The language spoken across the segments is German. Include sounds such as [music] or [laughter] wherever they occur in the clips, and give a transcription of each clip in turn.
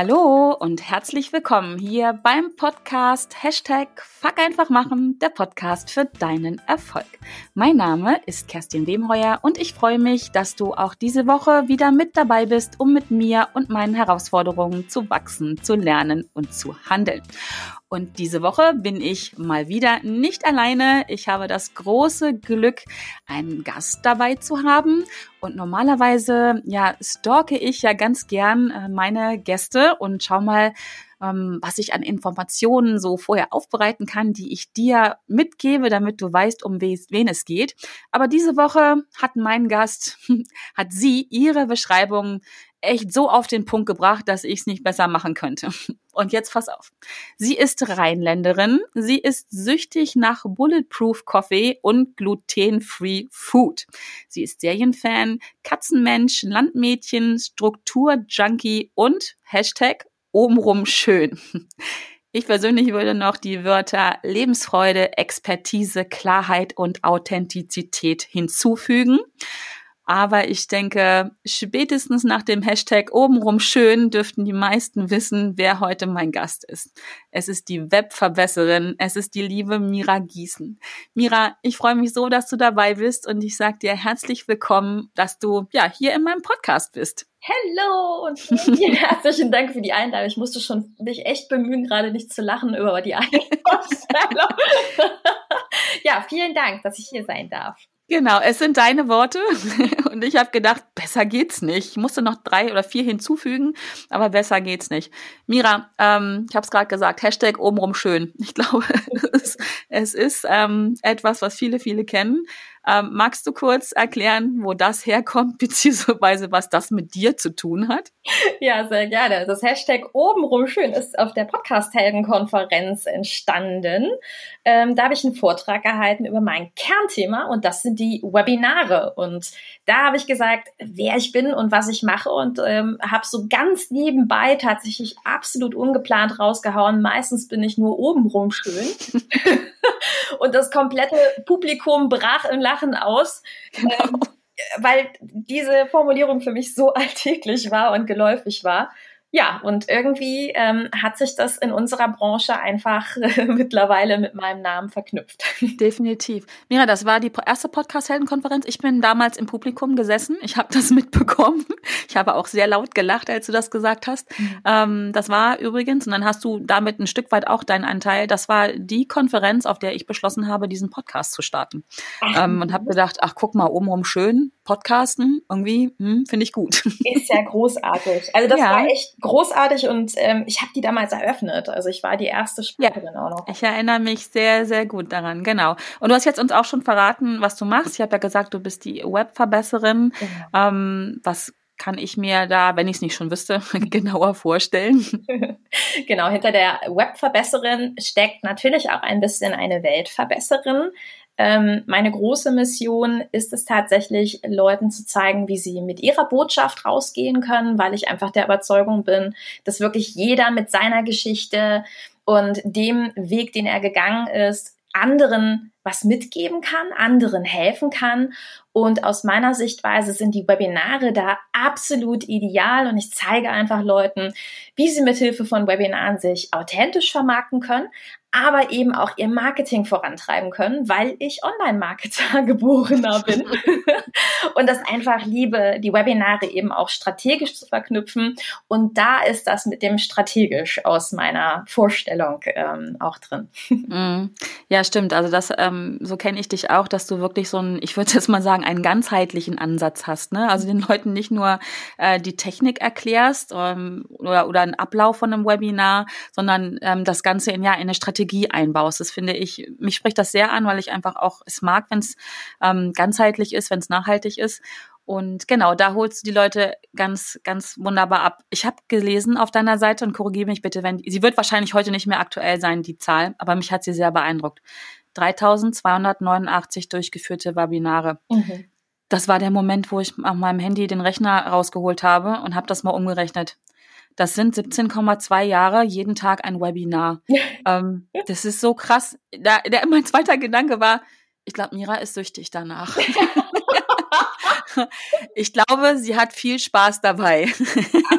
Hallo und herzlich willkommen hier beim Podcast Hashtag Fuck einfach machen, der Podcast für deinen Erfolg. Mein Name ist Kerstin Wemheuer und ich freue mich, dass du auch diese Woche wieder mit dabei bist, um mit mir und meinen Herausforderungen zu wachsen, zu lernen und zu handeln. Und diese Woche bin ich mal wieder nicht alleine. Ich habe das große Glück, einen Gast dabei zu haben. Und normalerweise, ja, stalke ich ja ganz gern äh, meine Gäste und schau mal, ähm, was ich an Informationen so vorher aufbereiten kann, die ich dir mitgebe, damit du weißt, um wen es geht. Aber diese Woche hat mein Gast, [laughs] hat sie ihre Beschreibung echt so auf den Punkt gebracht, dass ich es nicht besser machen könnte. [laughs] Und jetzt pass auf. Sie ist Rheinländerin. Sie ist süchtig nach Bulletproof Coffee und glutenfree Food. Sie ist Serienfan, Katzenmensch, Landmädchen, Strukturjunkie und Hashtag obenrum schön. Ich persönlich würde noch die Wörter Lebensfreude, Expertise, Klarheit und Authentizität hinzufügen. Aber ich denke, spätestens nach dem Hashtag obenrum schön dürften die meisten wissen, wer heute mein Gast ist. Es ist die Webverbesserin, es ist die liebe Mira Gießen. Mira, ich freue mich so, dass du dabei bist und ich sage dir herzlich willkommen, dass du ja hier in meinem Podcast bist. Hallo und vielen [laughs] herzlichen Dank für die Einladung. Ich musste schon mich echt bemühen, gerade nicht zu lachen über die Einladung. [laughs] [laughs] ja, vielen Dank, dass ich hier sein darf. Genau, es sind deine Worte [laughs] und ich habe gedacht, besser geht's nicht. Ich musste noch drei oder vier hinzufügen, aber besser geht's nicht. Mira, ähm, ich habe es gerade gesagt, Hashtag obenrum schön. Ich glaube, [laughs] es, es ist ähm, etwas, was viele, viele kennen. Ähm, magst du kurz erklären, wo das herkommt, [laughs] beziehungsweise was das mit dir zu tun hat? Ja, sehr gerne. Das Hashtag obenrum schön ist auf der Podcast-Helden-Konferenz entstanden. Ähm, da habe ich einen Vortrag gehalten über mein Kernthema und das sind die Webinare. Und da habe ich gesagt, wer ich bin und was ich mache und ähm, habe so ganz nebenbei tatsächlich absolut ungeplant rausgehauen. Meistens bin ich nur obenrum schön. [laughs] [laughs] und das komplette Publikum brach in Lachen aus. Genau. Ähm, weil diese Formulierung für mich so [laughs] alltäglich war und geläufig war. Ja, und irgendwie ähm, hat sich das in unserer Branche einfach äh, [laughs] mittlerweile mit meinem Namen verknüpft. [laughs] Definitiv. Mira, das war die erste Podcast-Heldenkonferenz. Ich bin damals im Publikum gesessen. Ich habe das [laughs] mitbekommen. Ich habe auch sehr laut gelacht, als du das gesagt hast. Mhm. Ähm, das war übrigens, und dann hast du damit ein Stück weit auch deinen Anteil, das war die Konferenz, auf der ich beschlossen habe, diesen Podcast zu starten. Ähm, und habe gedacht, ach, guck mal, obenrum schön, Podcasten, irgendwie, hm, finde ich gut. Ist ja großartig. Also das ja. war echt großartig und ähm, ich habe die damals eröffnet. Also ich war die erste Sprecherin ja, auch noch. Ich erinnere mich sehr, sehr gut daran, genau. Und du hast jetzt uns auch schon verraten, was du machst. Ich habe ja gesagt, du bist die Webverbesserin. Genau. Ähm, was kann ich mir da, wenn ich es nicht schon wüsste, [laughs] genauer vorstellen? [laughs] genau, hinter der Webverbesserin steckt natürlich auch ein bisschen eine Weltverbesserin. Ähm, meine große Mission ist es tatsächlich, Leuten zu zeigen, wie sie mit ihrer Botschaft rausgehen können, weil ich einfach der Überzeugung bin, dass wirklich jeder mit seiner Geschichte und dem Weg, den er gegangen ist, anderen was mitgeben kann, anderen helfen kann. Und aus meiner Sichtweise sind die Webinare da absolut ideal und ich zeige einfach Leuten, wie sie mit Hilfe von Webinaren sich authentisch vermarkten können, aber eben auch ihr Marketing vorantreiben können, weil ich Online-Marketer geborener [laughs] bin und das einfach liebe, die Webinare eben auch strategisch zu verknüpfen. Und da ist das mit dem strategisch aus meiner Vorstellung ähm, auch drin. [laughs] Mm. Ja, stimmt. Also das, ähm, so kenne ich dich auch, dass du wirklich so ein, ich würde jetzt mal sagen, einen ganzheitlichen Ansatz hast. Ne? Also den Leuten nicht nur äh, die Technik erklärst ähm, oder, oder einen Ablauf von einem Webinar, sondern ähm, das Ganze in ja in eine Strategie Strategie einbaust. Das finde ich, mich spricht das sehr an, weil ich einfach auch es mag, wenn es ähm, ganzheitlich ist, wenn es nachhaltig ist. Und genau, da holst du die Leute ganz, ganz wunderbar ab. Ich habe gelesen auf deiner Seite und korrigiere mich bitte, wenn sie wird wahrscheinlich heute nicht mehr aktuell sein, die Zahl, aber mich hat sie sehr beeindruckt. 3289 durchgeführte Webinare. Mhm. Das war der Moment, wo ich auf meinem Handy den Rechner rausgeholt habe und habe das mal umgerechnet. Das sind 17,2 Jahre, jeden Tag ein Webinar. [laughs] ähm, das ist so krass. Da, der, mein zweiter Gedanke war, ich glaube, Mira ist süchtig danach. [laughs] ich glaube, sie hat viel Spaß dabei.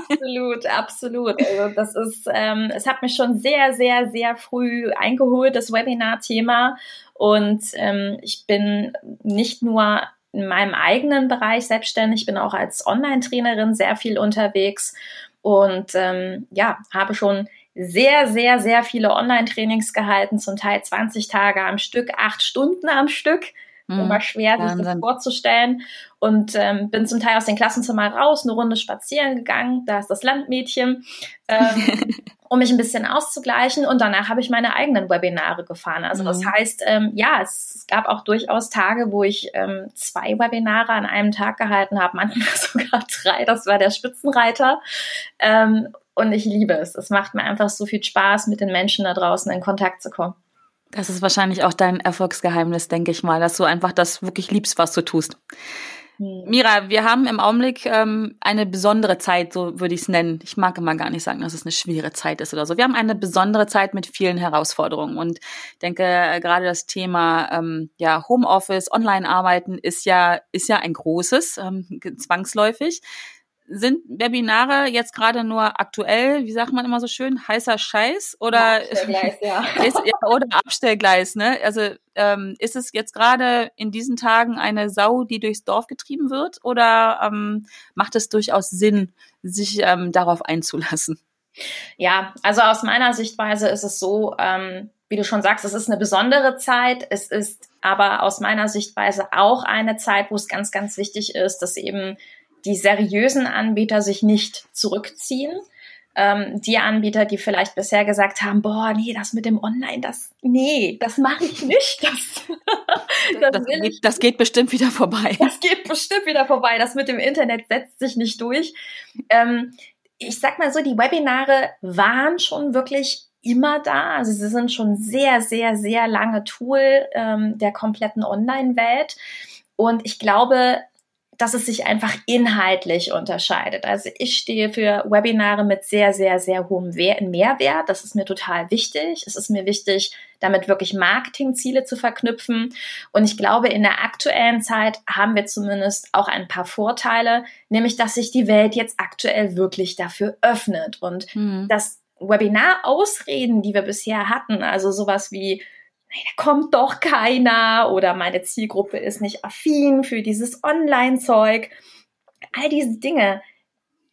absolut, absolut. Also das ist, ähm, es hat mich schon sehr, sehr, sehr früh eingeholt, das Webinar-Thema. Und ähm, ich bin nicht nur in meinem eigenen Bereich selbstständig, bin auch als Online-Trainerin sehr viel unterwegs und ähm, ja, habe schon sehr, sehr, sehr viele Online-Trainings gehalten, zum Teil 20 Tage am Stück, acht Stunden am Stück. Mhm. Immer schwer, sich das vorzustellen. Und ähm, bin zum Teil aus den Klassenzimmern raus, eine Runde spazieren gegangen. Da ist das Landmädchen, ähm, [laughs] um mich ein bisschen auszugleichen. Und danach habe ich meine eigenen Webinare gefahren. Also mhm. das heißt, ähm, ja, es gab auch durchaus Tage, wo ich ähm, zwei Webinare an einem Tag gehalten habe, manchmal [laughs] sogar drei. Das war der Spitzenreiter. Ähm, und ich liebe es. Es macht mir einfach so viel Spaß, mit den Menschen da draußen in Kontakt zu kommen. Das ist wahrscheinlich auch dein Erfolgsgeheimnis, denke ich mal, dass du einfach das wirklich liebst, was du tust. Hm. Mira, wir haben im Augenblick ähm, eine besondere Zeit, so würde ich es nennen. Ich mag immer gar nicht sagen, dass es eine schwere Zeit ist oder so. Wir haben eine besondere Zeit mit vielen Herausforderungen und denke äh, gerade das Thema ähm, ja Homeoffice, Online-Arbeiten ist ja ist ja ein großes, ähm, zwangsläufig sind Webinare jetzt gerade nur aktuell, wie sagt man immer so schön, heißer Scheiß oder Abstellgleis, ja. [laughs] ist, oder Abstellgleis, ne? Also ähm, ist es jetzt gerade in diesen Tagen eine Sau, die durchs Dorf getrieben wird, oder ähm, macht es durchaus Sinn, sich ähm, darauf einzulassen? Ja, also aus meiner Sichtweise ist es so, ähm, wie du schon sagst, es ist eine besondere Zeit. Es ist aber aus meiner Sichtweise auch eine Zeit, wo es ganz, ganz wichtig ist, dass eben die seriösen Anbieter sich nicht zurückziehen. Ähm, die Anbieter, die vielleicht bisher gesagt haben, boah, nee, das mit dem Online, das, nee, das mache ich nicht. [laughs] Das, das, das, geht, das, geht, bestimmt wieder vorbei. Das geht bestimmt wieder vorbei. Das mit dem Internet setzt sich nicht durch. Ähm, ich sag mal so, die Webinare waren schon wirklich immer da. Also sie sind schon sehr, sehr, sehr lange Tool ähm, der kompletten Online-Welt. Und ich glaube, dass es sich einfach inhaltlich unterscheidet. Also ich stehe für Webinare mit sehr, sehr, sehr hohem Mehrwert. Das ist mir total wichtig. Es ist mir wichtig, damit wirklich Marketingziele zu verknüpfen. Und ich glaube, in der aktuellen Zeit haben wir zumindest auch ein paar Vorteile, nämlich dass sich die Welt jetzt aktuell wirklich dafür öffnet und mhm. das Webinar-Ausreden, die wir bisher hatten, also sowas wie da kommt doch keiner oder meine Zielgruppe ist nicht affin für dieses Online-Zeug. All diese Dinge,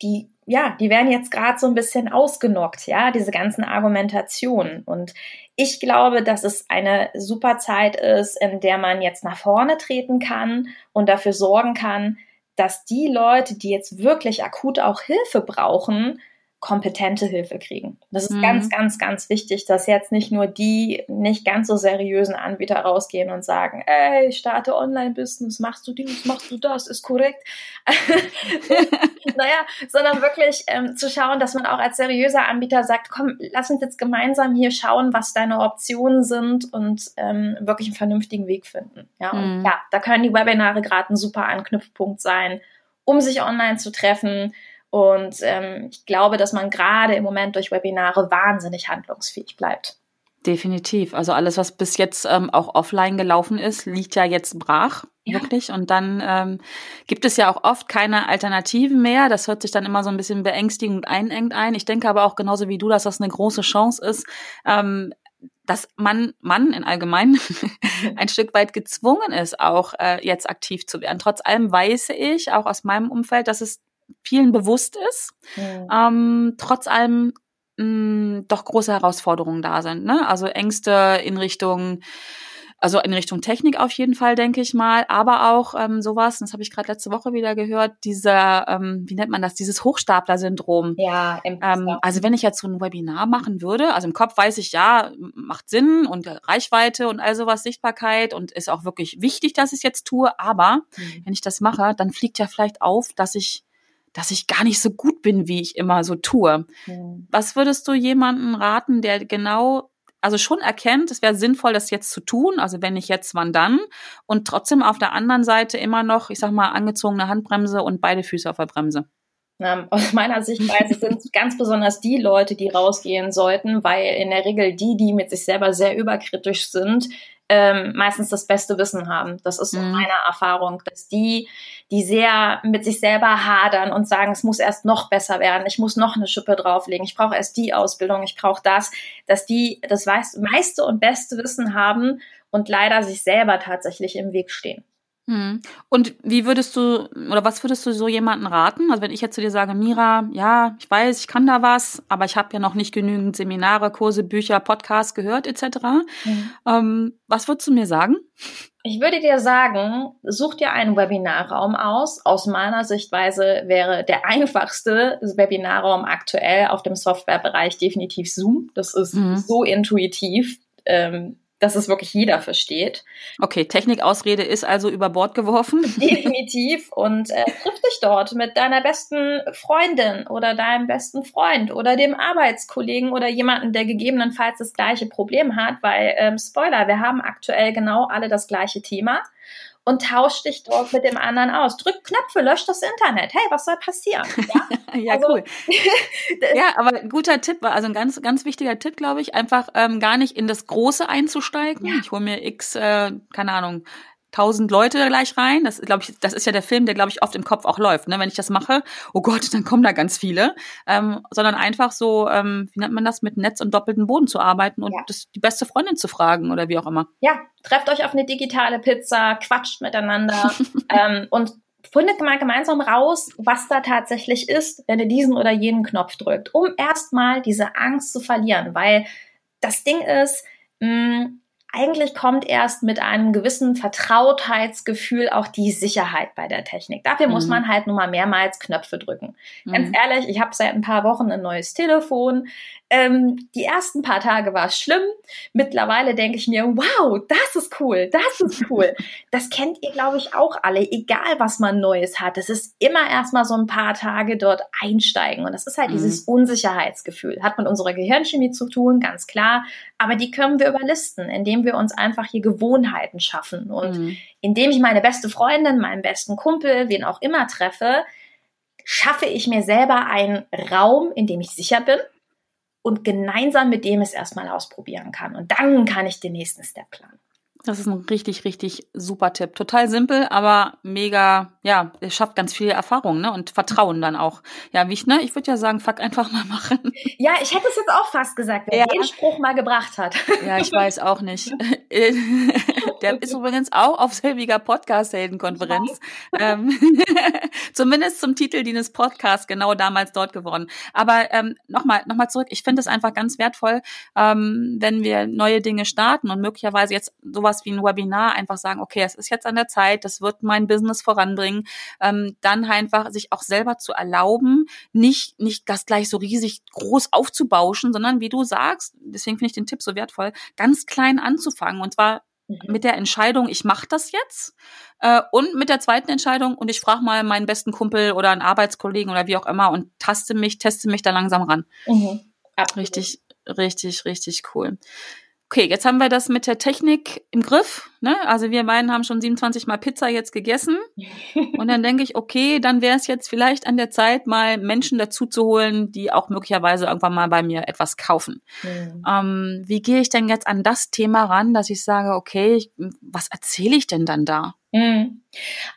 die, ja, die werden jetzt gerade so ein bisschen ausgenockt, ja, diese ganzen Argumentationen. Und ich glaube, dass es eine super Zeit ist, in der man jetzt nach vorne treten kann und dafür sorgen kann, dass die Leute, die jetzt wirklich akut auch Hilfe brauchen, kompetente Hilfe kriegen. Das ist mhm. ganz, ganz, ganz wichtig, dass jetzt nicht nur die nicht ganz so seriösen Anbieter rausgehen und sagen, ey, starte Online-Business, machst du dies, machst du das, ist korrekt. [laughs] naja, sondern wirklich ähm, zu schauen, dass man auch als seriöser Anbieter sagt, komm, lass uns jetzt gemeinsam hier schauen, was deine Optionen sind und ähm, wirklich einen vernünftigen Weg finden. Ja, mhm. und ja, da können die Webinare gerade ein super Anknüpfpunkt sein, um sich online zu treffen, und ähm, ich glaube, dass man gerade im Moment durch Webinare wahnsinnig handlungsfähig bleibt. Definitiv. Also alles, was bis jetzt ähm, auch offline gelaufen ist, liegt ja jetzt brach, ja. wirklich. Und dann ähm, gibt es ja auch oft keine Alternativen mehr. Das hört sich dann immer so ein bisschen beängstigend und einengt ein. Ich denke aber auch genauso wie du, dass das eine große Chance ist, ähm, dass man, man in allgemein [laughs] ein Stück weit gezwungen ist, auch äh, jetzt aktiv zu werden. Trotz allem weiß ich, auch aus meinem Umfeld, dass es vielen bewusst ist. Mhm. Ähm, trotz allem mh, mm, doch große Herausforderungen da sind. Ne? Also Ängste in Richtung also in Richtung Technik auf jeden Fall, denke ich mal, aber auch ähm, sowas, das habe ich gerade letzte Woche wieder gehört, dieser, ähm, wie nennt man das, dieses Hochstapler-Syndrom. Ja, im ähm, Also wenn ich jetzt so ein Webinar machen würde, also im Kopf weiß ich, ja, macht Sinn und Reichweite und all sowas, Sichtbarkeit und ist auch wirklich wichtig, dass ich es jetzt tue, aber mhm. wenn ich das mache, dann fliegt ja vielleicht auf, dass ich dass ich gar nicht so gut bin, wie ich immer so tue. Mhm. Was würdest du jemanden raten, der genau also schon erkennt, es wäre sinnvoll, das jetzt zu tun, also wenn nicht jetzt, wann dann, und trotzdem auf der anderen Seite immer noch, ich sag mal, angezogene Handbremse und beide Füße auf der Bremse. Ähm, aus meiner Sichtweise [laughs] sind es ganz besonders die Leute, die rausgehen sollten, weil in der Regel die, die mit sich selber sehr überkritisch sind, ähm, meistens das beste Wissen haben. Das ist so mhm. meine Erfahrung, dass die, die sehr mit sich selber hadern und sagen, es muss erst noch besser werden, ich muss noch eine Schippe drauflegen, ich brauche erst die Ausbildung, ich brauche das, dass die das meiste und beste Wissen haben und leider sich selber tatsächlich im Weg stehen. Hm. Und wie würdest du oder was würdest du so jemanden raten? Also wenn ich jetzt zu dir sage, Mira, ja, ich weiß, ich kann da was, aber ich habe ja noch nicht genügend Seminare, Kurse, Bücher, Podcasts gehört etc. Mhm. Ähm, was würdest du mir sagen? Ich würde dir sagen, such dir einen Webinarraum aus. Aus meiner Sichtweise wäre der einfachste Webinarraum aktuell auf dem Softwarebereich definitiv Zoom. Das ist mhm. so intuitiv. Ähm, dass es wirklich jeder versteht. Okay, Technikausrede ist also über Bord geworfen. [laughs] Definitiv. Und äh, triff dich dort mit deiner besten Freundin oder deinem besten Freund oder dem Arbeitskollegen oder jemanden, der gegebenenfalls das gleiche Problem hat, weil, ähm, Spoiler, wir haben aktuell genau alle das gleiche Thema und tausch dich dort mit dem anderen aus. Drück Knöpfe, lösch das Internet. Hey, was soll passieren? [laughs] Ja, ja also, cool. [laughs] ja, aber guter Tipp, also ein ganz, ganz wichtiger Tipp, glaube ich, einfach ähm, gar nicht in das Große einzusteigen. Ja. Ich hole mir X, äh, keine Ahnung, tausend Leute gleich rein. Das glaube ich, das ist ja der Film, der glaube ich oft im Kopf auch läuft. Ne? Wenn ich das mache, oh Gott, dann kommen da ganz viele, ähm, sondern einfach so, ähm, wie nennt man das, mit Netz und doppelten Boden zu arbeiten und ja. das, die beste Freundin zu fragen oder wie auch immer. Ja, trefft euch auf eine digitale Pizza, quatscht miteinander [laughs] ähm, und findet mal gemeinsam raus, was da tatsächlich ist, wenn ihr diesen oder jenen Knopf drückt, um erstmal diese Angst zu verlieren, weil das Ding ist, mh, mm, eigentlich kommt erst mit einem gewissen Vertrautheitsgefühl auch die Sicherheit bei der Technik. Dafür mhm. muss man halt nur mal mehrmals Knöpfe drücken. Mhm. Ganz ehrlich, ich habe seit ein paar Wochen ein neues Telefon. Ähm, die ersten paar Tage war es schlimm. Mittlerweile denke ich mir, wow, das ist cool, das ist cool. [laughs] das kennt ihr, glaube ich, auch alle, egal was man Neues hat. Es ist immer erstmal so ein paar Tage dort einsteigen. Und das ist halt mhm. dieses Unsicherheitsgefühl. Hat mit unserer Gehirnchemie zu tun, ganz klar. Aber die können wir überlisten, indem wir uns einfach hier Gewohnheiten schaffen. Und mhm. indem ich meine beste Freundin, meinen besten Kumpel, wen auch immer treffe, schaffe ich mir selber einen Raum, in dem ich sicher bin und gemeinsam mit dem es erstmal ausprobieren kann. Und dann kann ich den nächsten Step planen. Das ist ein richtig, richtig super Tipp. Total simpel, aber mega, ja, es schafft ganz viel Erfahrung, ne? Und Vertrauen dann auch. Ja, wie ich, ne? Ich würde ja sagen, fuck einfach mal machen. Ja, ich hätte es jetzt auch fast gesagt, wer ja. den Spruch mal gebracht hat. Ja, ich weiß auch nicht. [laughs] Der ist übrigens auch auf selbiger Podcast-Heldenkonferenz. [laughs] Ähm, [laughs] zumindest zum Titel dieses Podcasts genau damals dort geworden. Aber ähm, nochmal noch mal zurück. Ich finde es einfach ganz wertvoll, ähm, wenn wir neue Dinge starten und möglicherweise jetzt sowas wie ein Webinar einfach sagen, okay, es ist jetzt an der Zeit, das wird mein Business voranbringen, ähm, dann einfach sich auch selber zu erlauben, nicht, nicht das gleich so riesig groß aufzubauschen, sondern wie du sagst, deswegen finde ich den Tipp so wertvoll, ganz klein anzufangen und zwar Mhm. mit der Entscheidung, ich mache das jetzt äh, und mit der zweiten Entscheidung und ich frage mal meinen besten Kumpel oder einen Arbeitskollegen oder wie auch immer und taste mich, teste mich da langsam ran. Mhm. Richtig, richtig, richtig cool. Okay, jetzt haben wir das mit der Technik im Griff. Ne? Also wir beiden haben schon 27 Mal Pizza jetzt gegessen. [laughs] Und dann denke ich, okay, dann wäre es jetzt vielleicht an der Zeit, mal Menschen dazu zu holen, die auch möglicherweise irgendwann mal bei mir etwas kaufen. Mhm. Ähm, wie gehe ich denn jetzt an das Thema ran, dass ich sage, okay, ich, was erzähle ich denn dann da? Mhm.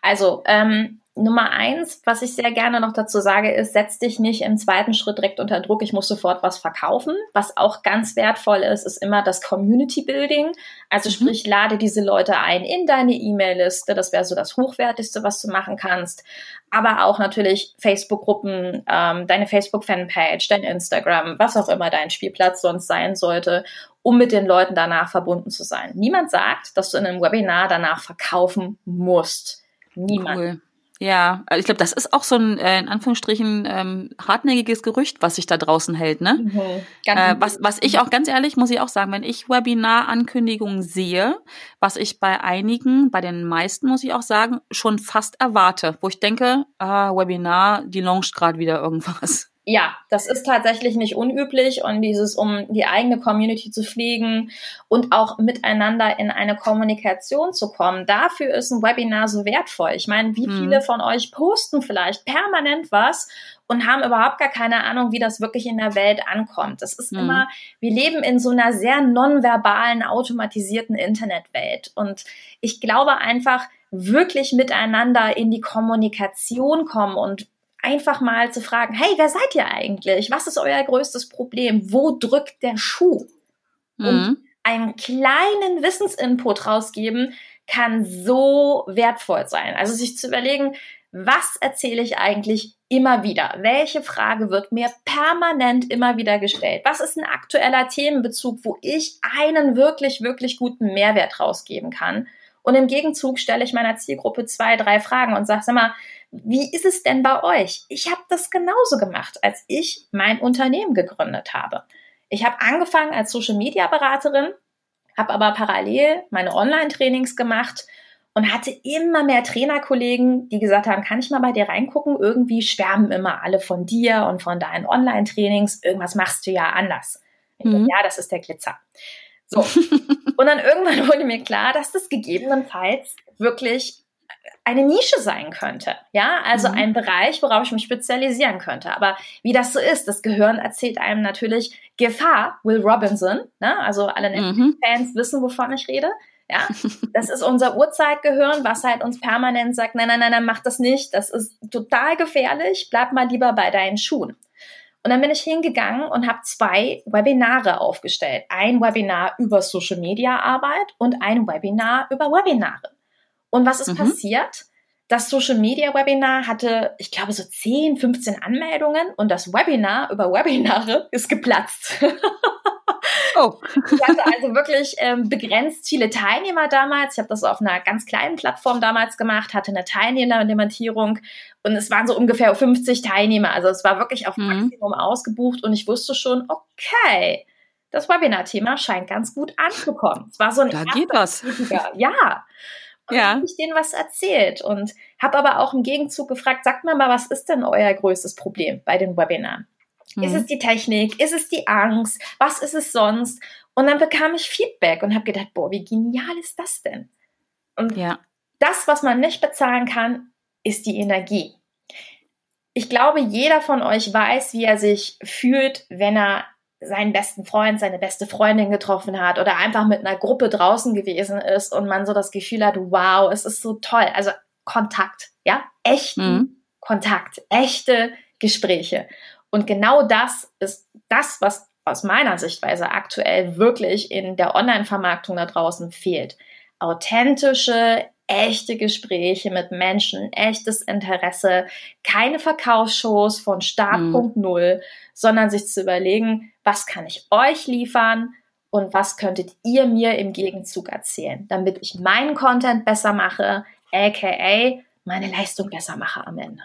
Also, ähm, Nummer eins, was ich sehr gerne noch dazu sage, ist, setz dich nicht im zweiten Schritt direkt unter Druck, ich muss sofort was verkaufen. Was auch ganz wertvoll ist, ist immer das Community Building. Also mhm. sprich, lade diese Leute ein in deine E-Mail-Liste. Das wäre so das Hochwertigste, was du machen kannst. Aber auch natürlich Facebook-Gruppen, ähm, deine Facebook-Fanpage, dein Instagram, was auch immer dein Spielplatz sonst sein sollte, um mit den Leuten danach verbunden zu sein. Niemand sagt, dass du in einem Webinar danach verkaufen musst. Niemand. Cool. Ja, also ich glaube, das ist auch so ein äh, in Anführungsstrichen ähm, hartnäckiges Gerücht, was sich da draußen hält, ne? Mhm, äh, was, was ich auch ganz ehrlich muss ich auch sagen, wenn ich Webinar-Ankündigungen sehe, was ich bei einigen, bei den meisten muss ich auch sagen, schon fast erwarte, wo ich denke, ah, Webinar, die launcht gerade wieder irgendwas. Ja, das ist tatsächlich nicht unüblich und dieses, um die eigene Community zu pflegen und auch miteinander in eine Kommunikation zu kommen, dafür ist ein Webinar so wertvoll. Ich meine, wie mhm. viele von euch posten vielleicht permanent was und haben überhaupt gar keine Ahnung, wie das wirklich in der Welt ankommt. Das ist mhm. immer, wir leben in so einer sehr nonverbalen, automatisierten Internetwelt und ich glaube einfach, wirklich miteinander in die Kommunikation kommen und einfach mal zu fragen, hey, wer seid ihr eigentlich? Was ist euer größtes Problem? Wo drückt der Schuh? Mhm. Und einen kleinen Wissensinput rausgeben kann so wertvoll sein. Also sich zu überlegen, was erzähle ich eigentlich immer wieder? Welche Frage wird mir permanent immer wieder gestellt? Was ist ein aktueller Themenbezug, wo ich einen wirklich, wirklich guten Mehrwert rausgeben kann? Und im Gegenzug stelle ich meiner Zielgruppe zwei, drei Fragen und sage, sag mal, wie ist es denn bei euch? Ich habe das genauso gemacht, als ich mein Unternehmen gegründet habe. Ich habe angefangen als Social-Media-Beraterin, habe aber parallel meine Online-Trainings gemacht und hatte immer mehr Trainerkollegen, die gesagt haben, kann ich mal bei dir reingucken? Irgendwie schwärmen immer alle von dir und von deinen Online-Trainings. Irgendwas machst du ja anders. Mhm. Ja, das ist der Glitzer. So. und dann [laughs] irgendwann wurde mir klar, dass das gegebenenfalls wirklich eine Nische sein könnte. Ja, also mhm. ein Bereich, worauf ich mich spezialisieren könnte. Aber wie das so ist, das Gehirn erzählt einem natürlich Gefahr, Will Robinson. Ne? Also alle mhm. Fans wissen, wovon ich rede. Ja, [laughs] das ist unser Urzeitgehirn, was halt uns permanent sagt, nein, nein, nein, nein, mach das nicht. Das ist total gefährlich. Bleib mal lieber bei deinen Schuhen. Und dann bin ich hingegangen und habe zwei Webinare aufgestellt. Ein Webinar über Social Media Arbeit und ein Webinar über Webinare. Und was ist mhm. passiert? Das Social Media Webinar hatte, ich glaube, so 10, 15 Anmeldungen und das Webinar über Webinare ist geplatzt. Oh. [laughs] ich hatte also wirklich ähm, begrenzt viele Teilnehmer damals. Ich habe das auf einer ganz kleinen Plattform damals gemacht, hatte eine Teilnehmerlimitierung und es waren so ungefähr 50 Teilnehmer. Also es war wirklich auf mhm. Maximum ausgebucht und ich wusste schon, okay, das Webinar-Thema scheint ganz gut anzukommen. Es war so ein da geht was. Ja. Und ja. habe ich denen was erzählt und habe aber auch im Gegenzug gefragt, sagt mir mal, was ist denn euer größtes Problem bei den Webinaren? Mhm. Ist es die Technik? Ist es die Angst? Was ist es sonst? Und dann bekam ich Feedback und habe gedacht, boah, wie genial ist das denn? Und ja. das, was man nicht bezahlen kann, ist die Energie. Ich glaube, jeder von euch weiß, wie er sich fühlt, wenn er seinen besten Freund, seine beste Freundin getroffen hat oder einfach mit einer Gruppe draußen gewesen ist und man so das Gefühl hat, wow, es ist so toll. Also Kontakt, ja, echten mhm. Kontakt, echte Gespräche. Und genau das ist das, was aus meiner Sichtweise aktuell wirklich in der Online-Vermarktung da draußen fehlt. Authentische, echte Gespräche mit Menschen, echtes Interesse, keine Verkaufsshows von Startpunkt mhm. Null, sondern sich zu überlegen, was kann ich euch liefern und was könntet ihr mir im Gegenzug erzählen, damit ich meinen Content besser mache, aka meine Leistung besser mache am Ende.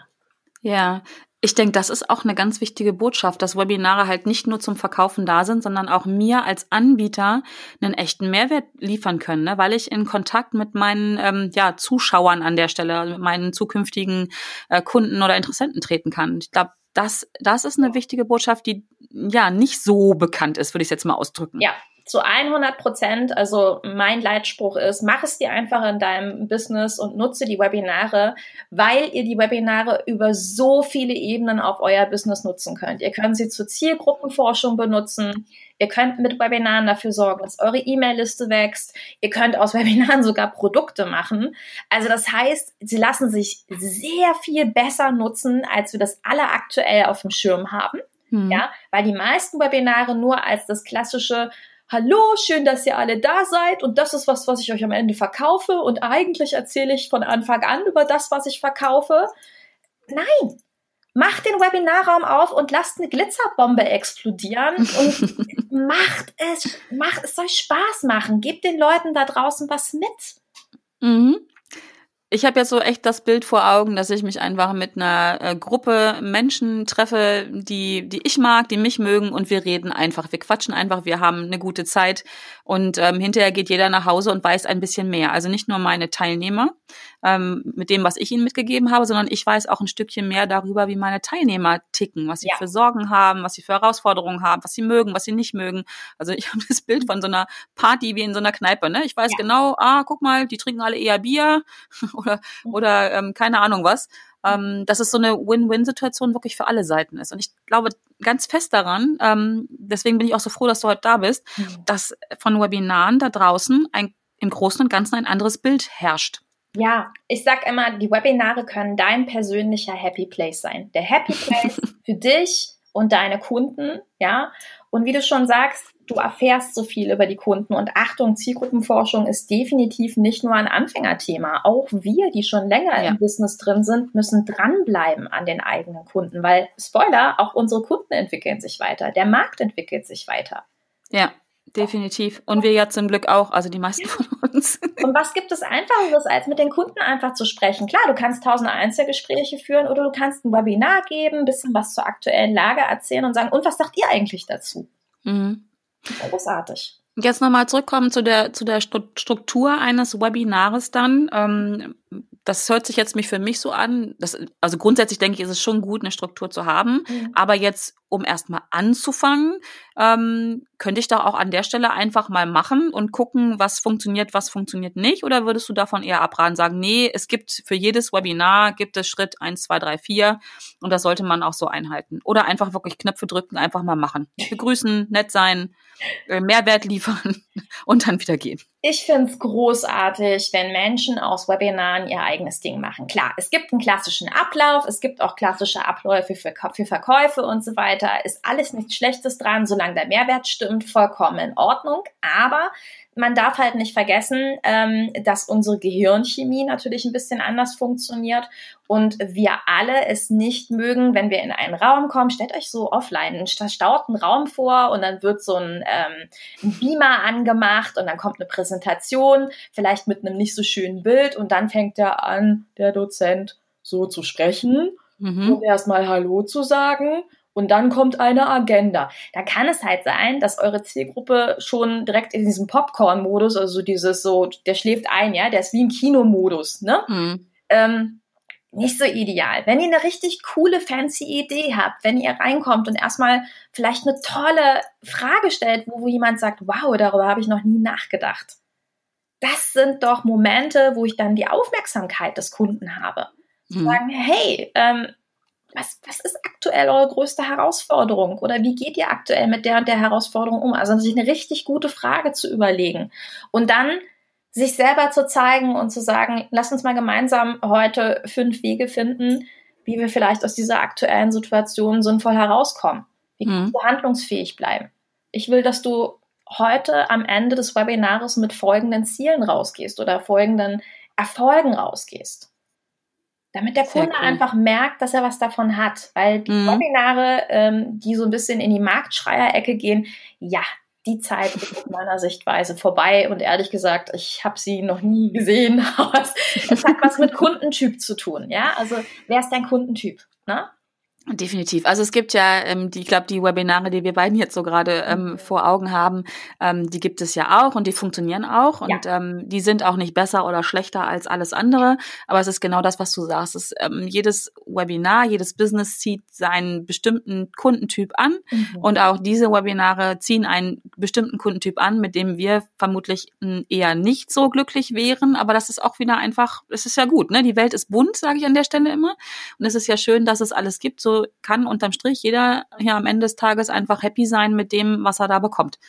Ja, ich denke, das ist auch eine ganz wichtige Botschaft, dass Webinare halt nicht nur zum Verkaufen da sind, sondern auch mir als Anbieter einen echten Mehrwert liefern können, ne? weil ich in Kontakt mit meinen ähm, ja, Zuschauern an der Stelle, mit meinen zukünftigen äh, Kunden oder Interessenten treten kann. Ich glaube, das, das ist eine wichtige Botschaft, die ja nicht so bekannt ist, würde ich jetzt mal ausdrücken. Ja, zu 100 Prozent, also mein Leitspruch ist, mach es dir einfach in deinem Business und nutze die Webinare, weil ihr die Webinare über so viele Ebenen auf euer Business nutzen könnt. Ihr könnt sie zur Zielgruppenforschung benutzen. Ihr könnt mit Webinaren dafür sorgen, dass eure E-Mail-Liste wächst. Ihr könnt aus [laughs] Webinaren sogar Produkte machen. Also das heißt, sie lassen sich sehr viel besser nutzen, als wir das alle aktuell auf dem Schirm haben. Hm. Ja, weil die meisten Webinare nur als das klassische hallo, schön, dass ihr alle da seid und das ist was, was ich euch am Ende verkaufe und eigentlich erzähle ich von Anfang an über das, was ich verkaufe. Nein, macht den Webinarraum auf und lasst eine Glitzerbombe explodieren und [laughs] macht es, macht, es soll Spaß machen, gebt den Leuten da draußen was mit. Mhm. ich habe jetzt so echt das Bild vor Augen, dass ich mich einfach mit einer äh, Gruppe Menschen treffe, die, die ich mag, die mich mögen und wir reden einfach, wir quatschen einfach, wir haben eine gute Zeit und ähm, hinterher geht jeder nach Hause und weiß ein bisschen mehr. Also nicht nur meine Teilnehmer ähm, mit dem, was ich ihnen mitgegeben habe, sondern ich weiß auch ein Stückchen mehr darüber, wie meine Teilnehmer ticken, was sie ja. für Sorgen haben, was sie für Herausforderungen haben, was sie mögen, was sie nicht mögen. Also ich [laughs] habe das Bild von so einer Party wie in so einer Kneipe. Ne? Ich weiß ja. genau, ah, guck mal, die trinken alle eher Bier [laughs] oder, mhm. oder ähm, keine Ahnung was. Ähm, dass es so eine Win-Win-Situation wirklich für alle Seiten ist. Und ich glaube ganz fest daran, ähm, deswegen bin ich auch so froh, dass du heute da bist, mhm. dass von Webinaren da draußen ein, im Großen und Ganzen ein anderes Bild herrscht. Ja, ich sag immer, die Webinare können dein persönlicher Happy Place sein. Der Happy [laughs] Place für dich und deine Kunden, ja. Und wie du schon sagst, du erfährst so viel über die Kunden. Und Achtung, Zielgruppenforschung ist definitiv nicht nur ein Anfängerthema. Auch wir, die schon länger ja. im Business drin sind, müssen dranbleiben an den eigenen Kunden, weil Spoiler, auch unsere Kunden entwickeln sich weiter. Der Markt entwickelt sich weiter. Ja, definitiv. Und wir ja zum Glück auch, also die meisten von uns. Und was gibt es einfacheres, als mit den Kunden einfach zu sprechen? Klar, du kannst tausende Einzelgespräche führen oder du kannst ein Webinar geben, ein bisschen was zur aktuellen Lage erzählen und sagen, und was sagt ihr eigentlich dazu? Mhm. Großartig. Jetzt nochmal zurückkommen zu der, zu der Struktur eines Webinares dann. Ähm, das hört sich jetzt mich für mich so an. Das, also grundsätzlich denke ich, ist es schon gut, eine Struktur zu haben. Mhm. Aber jetzt, um erstmal anzufangen, ähm, könnte ich da auch an der Stelle einfach mal machen und gucken, was funktioniert, was funktioniert nicht? Oder würdest du davon eher abraten, sagen, nee, es gibt für jedes Webinar gibt es Schritt eins, zwei, drei, vier und das sollte man auch so einhalten. Oder einfach wirklich Knöpfe drücken, einfach mal machen. Begrüßen, nett sein, äh, Mehrwert liefern [laughs] und dann wieder gehen. Ich finde es großartig, wenn Menschen aus Webinaren ihr eigenes Ding machen. Klar, es gibt einen klassischen Ablauf, es gibt auch klassische Abläufe für, für Verkäufe und so weiter. Ist alles nichts Schlechtes dran, solange der Mehrwert stimmt, vollkommen in Ordnung. Aber man darf halt nicht vergessen, ähm, dass unsere Gehirnchemie natürlich ein bisschen anders funktioniert und wir alle es nicht mögen, wenn wir in einen Raum kommen. Stellt euch so offline einen verstauten Raum vor und dann wird so ein, ähm, ein Beamer angemacht und dann kommt eine Präsentation, vielleicht mit einem nicht so schönen Bild und dann fängt er an, der Dozent so zu sprechen mhm. und erstmal Hallo zu sagen und dann kommt eine Agenda. Da kann es halt sein, dass eure Zielgruppe schon direkt in diesem Popcorn-Modus, also dieses so, der schläft ein, ja, der ist wie im Kinomodus, ne? Mhm. Ähm, nicht so ideal. Wenn ihr eine richtig coole, fancy Idee habt, wenn ihr reinkommt und erstmal vielleicht eine tolle Frage stellt, wo, wo jemand sagt, wow, darüber habe ich noch nie nachgedacht. Das sind doch Momente, wo ich dann die Aufmerksamkeit des Kunden habe. Mhm. Sagen, hey, ähm, was, was ist aktuell eure größte Herausforderung? Oder wie geht ihr aktuell mit der und der Herausforderung um? Also sich eine richtig gute Frage zu überlegen. Und dann sich selber zu zeigen und zu sagen, lass uns mal gemeinsam heute fünf Wege finden, wie wir vielleicht aus dieser aktuellen Situation sinnvoll herauskommen. Wie mhm. wir handlungsfähig bleiben. Ich will, dass du heute am Ende des Webinars mit folgenden Zielen rausgehst oder folgenden Erfolgen rausgehst damit der Kunde cool. einfach merkt, dass er was davon hat. Weil die mhm. Webinare, ähm, die so ein bisschen in die Marktschreier-Ecke gehen, ja, die Zeit ist aus meiner Sichtweise vorbei und ehrlich gesagt, ich habe sie noch nie gesehen, [laughs] es hat was mit Kundentyp zu tun, ja? Also, wer ist dein Kundentyp, ne? Definitiv. Also es gibt ja, ähm, die, ich glaube, die Webinare, die wir beiden jetzt so gerade ähm, mhm. vor Augen haben, ähm, die gibt es ja auch und die funktionieren auch und ja. ähm, die sind auch nicht besser oder schlechter als alles andere. Aber es ist genau das, was du sagst. Es, ähm, jedes Webinar, jedes Business zieht seinen bestimmten Kundentyp an mhm. und auch diese Webinare ziehen einen bestimmten Kundentyp an, mit dem wir vermutlich hm, eher nicht so glücklich wären. Aber das ist auch wieder einfach, es ist ja gut. Ne? Die Welt ist bunt, sage ich an der Stelle immer. Und es ist ja schön, dass es alles gibt. So kann unterm Strich jeder hier am Ende des Tages einfach happy sein mit dem, was er da bekommt.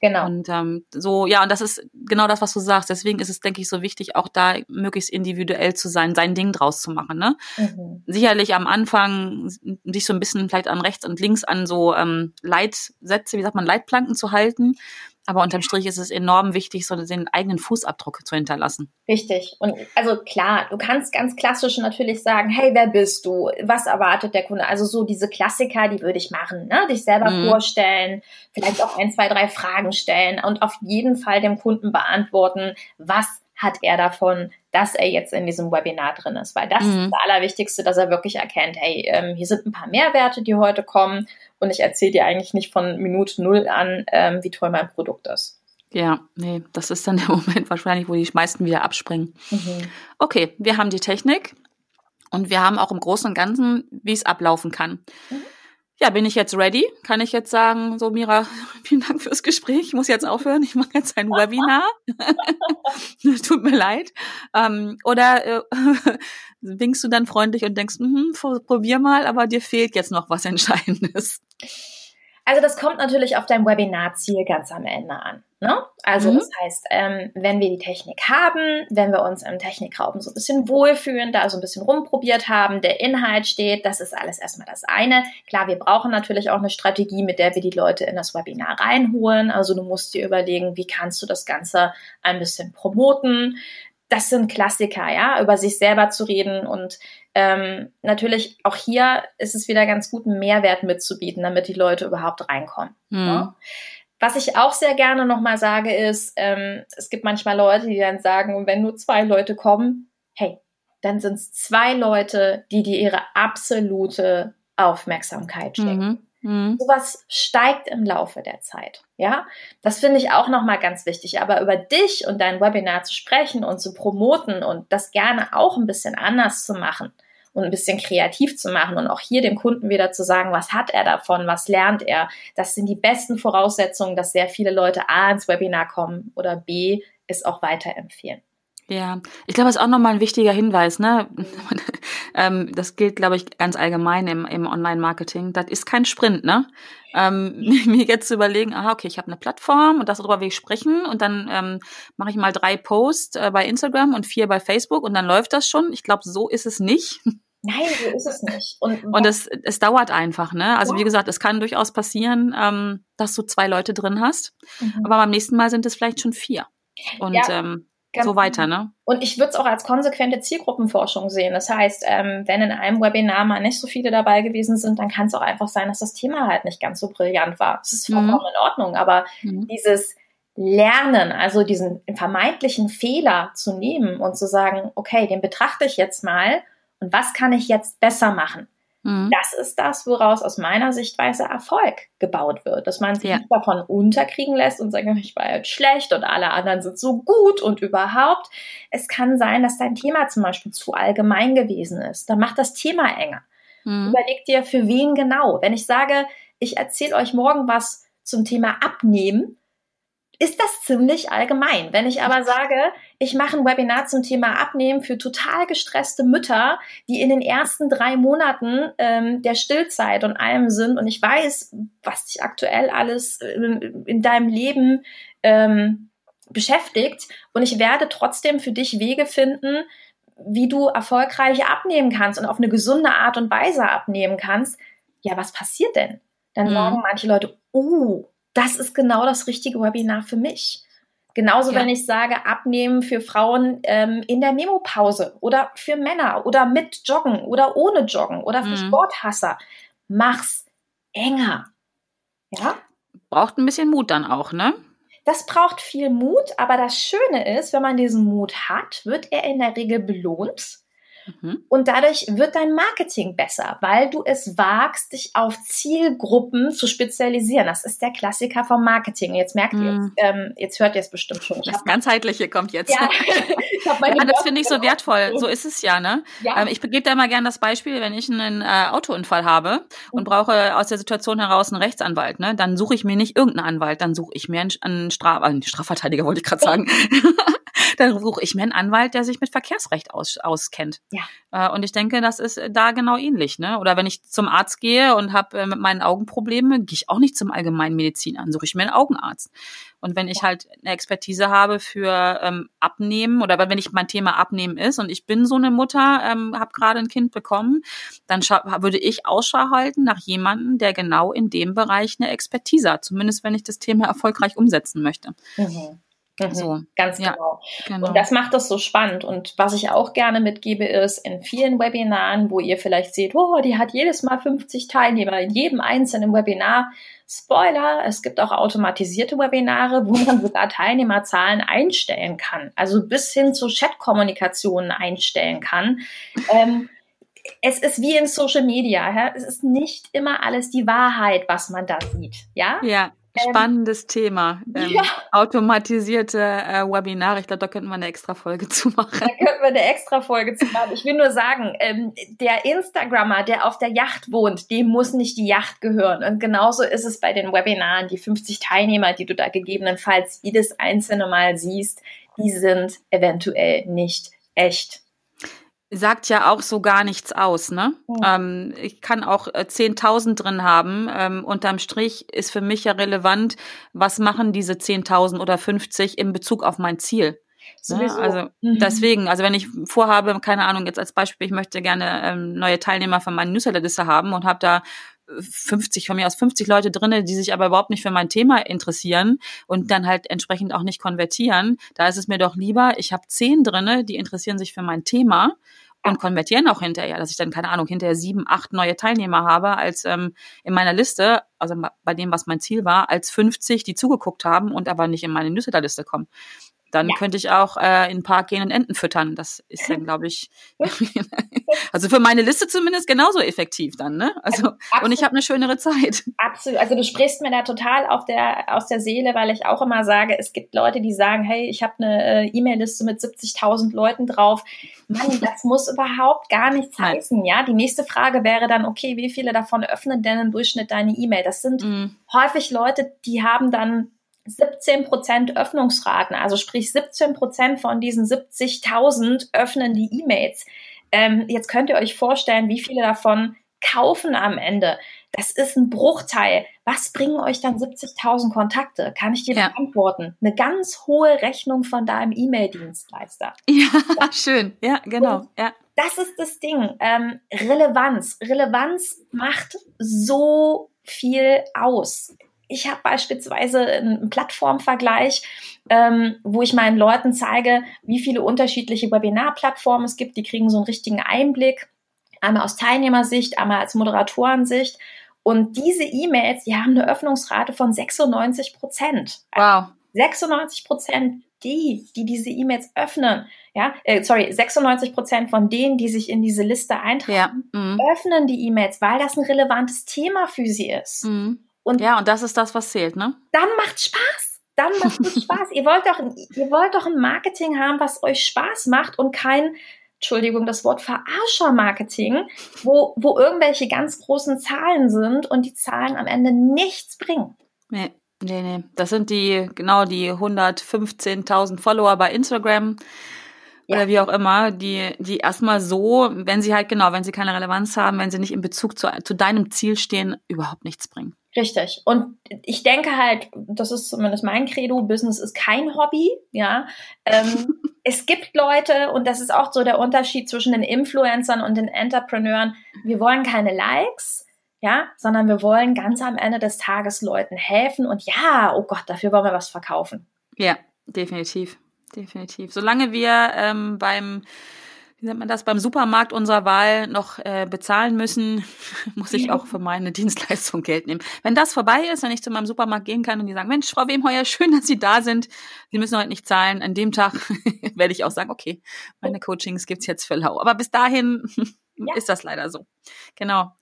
Genau. Und ähm, so, ja, und das ist genau das, was du sagst. Deswegen ist es, denke ich, so wichtig, auch da möglichst individuell zu sein, sein Ding draus zu machen. Ne? Mhm. Sicherlich am Anfang sich so ein bisschen vielleicht an rechts und links an so ähm, Leitsätze, wie sagt man, Leitplanken zu halten. Aber unterm Strich ist es enorm wichtig, so den eigenen Fußabdruck zu hinterlassen. Richtig. Und also klar, du kannst ganz klassisch natürlich sagen, hey, wer bist du? Was erwartet der Kunde? Also so diese Klassiker, die würde ich machen, ne? Dich selber mhm. vorstellen, vielleicht auch ein, zwei, drei Fragen stellen und auf jeden Fall dem Kunden beantworten, was hat er davon, dass er jetzt in diesem Webinar drin ist? Weil das mhm. ist das Allerwichtigste, dass er wirklich erkennt, hey, ähm, hier sind ein paar Mehrwerte, die heute kommen und ich erzähle dir eigentlich nicht von Minute Null an, ähm, wie toll mein Produkt ist. Ja, nee, das ist dann der [laughs] Moment wahrscheinlich, wo die meisten wieder abspringen. Mhm. Okay, wir haben die Technik und wir haben auch im Großen und Ganzen, wie es ablaufen kann. Mhm. Ja, bin ich jetzt ready? Kann ich jetzt sagen, so Mira, [laughs] vielen Dank fürs Gespräch. Ich muss jetzt aufhören. Ich mache jetzt ein Webinar. [laughs] Tut mir leid. Ähm, oder äh, [laughs] winkst du dann freundlich und denkst, hm, probier mal, aber dir fehlt jetzt noch was Entscheidendes. Also das kommt natürlich auf dein Webinarziel ganz am Ende an. Ne? Also mhm. das heißt, ähm, wenn wir die Technik haben, wenn wir uns im Technikraum so ein bisschen wohlfühlen, da so ein bisschen rumprobiert haben, der Inhalt steht, das ist alles erstmal das eine. Klar, wir brauchen natürlich auch eine Strategie, mit der wir die Leute in das Webinar reinholen. Also du musst dir überlegen, wie kannst du das Ganze ein bisschen promoten. Das sind Klassiker, ja, über sich selber zu reden und ähm, natürlich auch hier ist es wieder ganz gut, einen Mehrwert mitzubieten, damit die Leute überhaupt reinkommen. Mhm. Ja? Was ich auch sehr gerne nochmal sage, ist, ähm, es gibt manchmal Leute, die dann sagen, wenn nur zwei Leute kommen, hey, dann sind es zwei Leute, die dir ihre absolute Aufmerksamkeit schenken. Mhm. Mhm. Sowas steigt im Laufe der Zeit. Ja, das finde ich auch nochmal ganz wichtig. Aber über dich und dein Webinar zu sprechen und zu promoten und das gerne auch ein bisschen anders zu machen, und ein bisschen kreativ zu machen und auch hier dem Kunden wieder zu sagen, was hat er davon, was lernt er. Das sind die besten Voraussetzungen, dass sehr viele Leute A ins Webinar kommen oder B es auch weiterempfehlen. Ja, ich glaube, das ist auch nochmal ein wichtiger Hinweis. Ne? [laughs] ähm, das gilt, glaube ich, ganz allgemein im, im Online-Marketing. Das ist kein Sprint. Ne? Ähm, [laughs] mir jetzt zu überlegen, aha, okay, ich habe eine Plattform und das darüber will ich sprechen und dann ähm, mache ich mal drei Posts äh, bei Instagram und vier bei Facebook und dann läuft das schon. Ich glaube, so ist es nicht. [laughs] Nein, so ist es nicht. Und, und es, es dauert einfach, ne? Also ja. wie gesagt, es kann durchaus passieren, ähm, dass du zwei Leute drin hast, mhm. aber beim nächsten Mal sind es vielleicht schon vier. Und ja. ähm, Ganz so weiter, ne? Und ich würde es auch als konsequente Zielgruppenforschung sehen. Das heißt, ähm, wenn in einem Webinar mal nicht so viele dabei gewesen sind, dann kann es auch einfach sein, dass das Thema halt nicht ganz so brillant war. Das ist vollkommen mhm. in Ordnung. Aber mhm. dieses Lernen, also diesen vermeintlichen Fehler zu nehmen und zu sagen, okay, den betrachte ich jetzt mal und was kann ich jetzt besser machen? Mhm. Das ist das, woraus aus meiner Sichtweise Erfolg gebaut wird. Dass man sich ja. nicht davon unterkriegen lässt und sagt, ich war jetzt schlecht und alle anderen sind so gut und überhaupt. Es kann sein, dass dein Thema zum Beispiel zu allgemein gewesen ist. Dann macht das Thema enger. Mhm. Überleg dir, für wen genau. Wenn ich sage, ich erzähle euch morgen was zum Thema Abnehmen, ist das ziemlich allgemein. Wenn ich aber sage, ich mache ein Webinar zum Thema Abnehmen für total gestresste Mütter, die in den ersten drei Monaten ähm, der Stillzeit und allem sind und ich weiß, was dich aktuell alles in, in deinem Leben ähm, beschäftigt und ich werde trotzdem für dich Wege finden, wie du erfolgreich abnehmen kannst und auf eine gesunde Art und Weise abnehmen kannst. Ja, was passiert denn? Dann mhm. sagen manche Leute, oh, das ist genau das richtige Webinar für mich. Genauso, ja. wenn ich sage, abnehmen für Frauen ähm, in der Memo-Pause oder für Männer oder mit Joggen oder ohne Joggen oder für mhm. Sporthasser. Mach's enger. Ja? Braucht ein bisschen Mut dann auch, ne? Das braucht viel Mut, aber das Schöne ist, wenn man diesen Mut hat, wird er in der Regel belohnt Mhm. Und dadurch wird dein Marketing besser, weil du es wagst, dich auf Zielgruppen zu spezialisieren. Das ist der Klassiker vom Marketing. Jetzt merkt mhm. ihr, ähm, jetzt hört ihr es bestimmt schon. Das Ganzheitliche kommt jetzt. Ja, [laughs] ja das finde ich so wertvoll. So ist es ja, ne? Ja. Ähm, ich gebe da mal gerne das Beispiel, wenn ich einen äh, Autounfall habe und mhm. brauche aus der Situation heraus einen Rechtsanwalt, ne? Dann suche ich mir nicht irgendeinen Anwalt, dann suche ich mir einen, einen Straf äh, Strafverteidiger, wollte ich gerade sagen. Dann suche ich mir einen Anwalt, der sich mit Verkehrsrecht aus, auskennt. Ja. Äh, und ich denke, das ist da genau ähnlich. Ne? Oder wenn ich zum Arzt gehe und habe äh, mit meinen Augen Probleme, gehe ich auch nicht zum Allgemeinmedizin an, suche ich mir einen Augenarzt. Und wenn ich halt eine Expertise habe für ähm, Abnehmen oder wenn ich mein Thema Abnehmen ist und ich bin so eine Mutter, ähm, habe gerade ein Kind bekommen, dann würde ich Ausschau halten nach jemandem, der genau in dem Bereich eine Expertise hat. Zumindest wenn ich das Thema erfolgreich umsetzen möchte. Mhm. Mhm, so. Ganz genau. Ja, genau. Und das macht das so spannend. Und was ich auch gerne mitgebe, ist in vielen Webinaren, wo ihr vielleicht seht, oh, die hat jedes Mal 50 Teilnehmer in jedem einzelnen Webinar. Spoiler, es gibt auch automatisierte Webinare, wo man sogar Teilnehmerzahlen einstellen kann. Also bis hin zu Chat-Kommunikationen einstellen kann. Ähm, es ist wie in Social Media. Ja? Es ist nicht immer alles die Wahrheit, was man da sieht. Ja. Ja. Ähm, Spannendes ähm, Thema. Ähm, ja. Automatisierte äh, Webinare. Ich glaube, da könnten wir eine extra Folge zu machen. Da könnten wir eine extra Folge zu machen. Ich will nur sagen, ähm, der Instagrammer, der auf der Yacht wohnt, dem muss nicht die Yacht gehören. Und genauso ist es bei den Webinaren. Die 50 Teilnehmer, die du da gegebenenfalls jedes einzelne Mal siehst, die sind eventuell nicht echt sagt ja auch so gar nichts aus, ne? Mhm. Ähm, ich kann auch äh, 10.000 drin haben. Ähm, unterm Strich ist für mich ja relevant, was machen diese 10.000 oder 50 in Bezug auf mein Ziel. Ne? Also mhm. deswegen, also wenn ich vorhabe, keine Ahnung, jetzt als Beispiel, ich möchte gerne ähm, neue Teilnehmer von meinen Newsletterliste haben und habe da 50 von mir aus 50 Leute drinne, die sich aber überhaupt nicht für mein Thema interessieren und dann halt entsprechend auch nicht konvertieren. Da ist es mir doch lieber, ich habe zehn drinne, die interessieren sich für mein Thema und konvertieren auch hinterher, dass ich dann, keine Ahnung, hinterher sieben, acht neue Teilnehmer habe, als ähm, in meiner Liste, also bei dem, was mein Ziel war, als 50, die zugeguckt haben und aber nicht in meine Newsletterliste kommen dann ja. könnte ich auch äh, in den Park gehen und Enten füttern. Das ist dann, [laughs] glaube ich, [laughs] also für meine Liste zumindest genauso effektiv dann, ne? Also, also und ich habe eine schönere Zeit. Absolut. Also du sprichst mir da total auf der, aus der Seele, weil ich auch immer sage, es gibt Leute, die sagen, hey, ich habe eine äh, E-Mail-Liste mit 70.000 Leuten drauf. Mann, [laughs] das muss überhaupt gar nichts Nein. heißen, ja? Die nächste Frage wäre dann, okay, wie viele davon öffnen denn im Durchschnitt deine E-Mail? Das sind mm. häufig Leute, die haben dann 17 Prozent Öffnungsraten, also sprich 17 Prozent von diesen 70.000 öffnen die E-Mails. Ähm, jetzt könnt ihr euch vorstellen, wie viele davon kaufen am Ende. Das ist ein Bruchteil. Was bringen euch dann 70.000 Kontakte? Kann ich dir ja. beantworten? Eine ganz hohe Rechnung von deinem E-Mail-Dienstleister. Ja, [laughs] schön. Ja, genau. ja. Das ist das Ding. Ähm, Relevanz. Relevanz macht so viel aus ich habe beispielsweise einen Plattformvergleich, ähm, wo ich meinen Leuten zeige, wie viele unterschiedliche Webinar-Plattformen es gibt. Die kriegen so einen richtigen Einblick, einmal aus Teilnehmersicht, einmal als Moderatorensicht. Und diese E-Mails, die haben eine Öffnungsrate von 96 Prozent. Wow. 96 Prozent die, die diese E-Mails öffnen, ja, äh, sorry, 96 Prozent von denen, die sich in diese Liste eintragen, ja. mhm. öffnen die E-Mails, weil das ein relevantes Thema für sie ist. Mhm. Und ja, und das ist das, was zählt, ne? Dann macht Spaß. Dann macht es [laughs] Spaß. ihr wollt doch, ihr wollt doch ein Marketing haben, was euch Spaß macht und kein, Entschuldigung, das Wort Verarscher-Marketing, wo, wo irgendwelche ganz großen Zahlen sind und die Zahlen am Ende nichts bringen. Nee, nee, nee. Das sind die, genau die 115.000 Follower bei Instagram ja. oder wie auch immer, die, die erstmal so, wenn sie halt genau, wenn sie keine Relevanz haben, wenn sie nicht in Bezug zu, zu deinem Ziel stehen, überhaupt nichts bringen. Richtig. Und ich denke halt, das ist zumindest mein Credo, Business ist kein Hobby, ja. Ähm, [laughs] es gibt Leute, und das ist auch so der Unterschied zwischen den Influencern und den Entrepreneuren, wir wollen keine Likes, ja, sondern wir wollen ganz am Ende des Tages Leuten helfen und ja, oh Gott, dafür wollen wir was verkaufen. Ja, definitiv. Definitiv. Solange wir ähm, beim wie nennt man das, beim Supermarkt unserer Wahl noch äh, bezahlen müssen, [laughs] muss ich auch für meine [laughs] Dienstleistung Geld nehmen. Wenn das vorbei ist, wenn ich zu meinem Supermarkt gehen kann und die sagen, Mensch, Frau Wemheuer, schön, dass Sie da sind, Sie müssen heute nicht zahlen, an dem Tag [laughs] werde ich auch sagen, okay, meine Coachings gibt's jetzt für lau. Aber bis dahin ja. ist das leider so. Genau.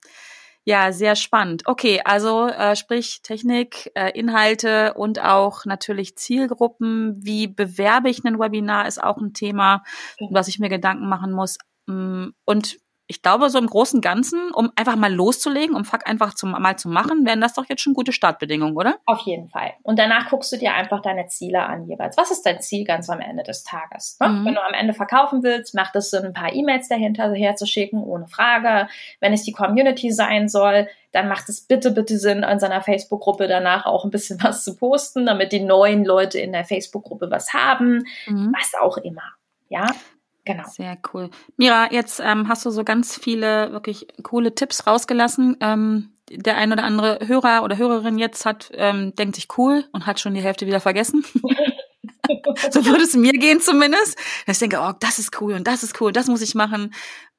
Ja, sehr spannend. Okay, also äh, sprich Technik, äh, Inhalte und auch natürlich Zielgruppen. Wie bewerbe ich ein Webinar ist auch ein Thema, was ich mir Gedanken machen muss. Mm, und ich glaube, so im Großen und Ganzen, um einfach mal loszulegen, um Fuck einfach zum, mal zu machen, wären das doch jetzt schon gute Startbedingungen, oder? Auf jeden Fall. Und danach guckst du dir einfach deine Ziele an jeweils. Was ist dein Ziel ganz am Ende des Tages? Ne? Mhm. Wenn du am Ende verkaufen willst, macht es Sinn, ein paar E-Mails dahinter herzuschicken, ohne Frage. Wenn es die Community sein soll, dann macht es bitte, bitte Sinn, in seiner Facebook-Gruppe danach auch ein bisschen [laughs] was zu posten, damit die neuen Leute in der Facebook-Gruppe was haben. Mhm. Was auch immer. Ja, Genau. Sehr cool. Mira, jetzt ähm, hast du so ganz viele wirklich coole Tipps rausgelassen. Ähm, der ein oder andere Hörer oder Hörerin jetzt hat, ähm, denkt sich cool und hat schon die Hälfte wieder vergessen. [laughs] so würde es mir gehen zumindest. Dass ich denke, oh, das ist cool und das ist cool, das muss ich machen.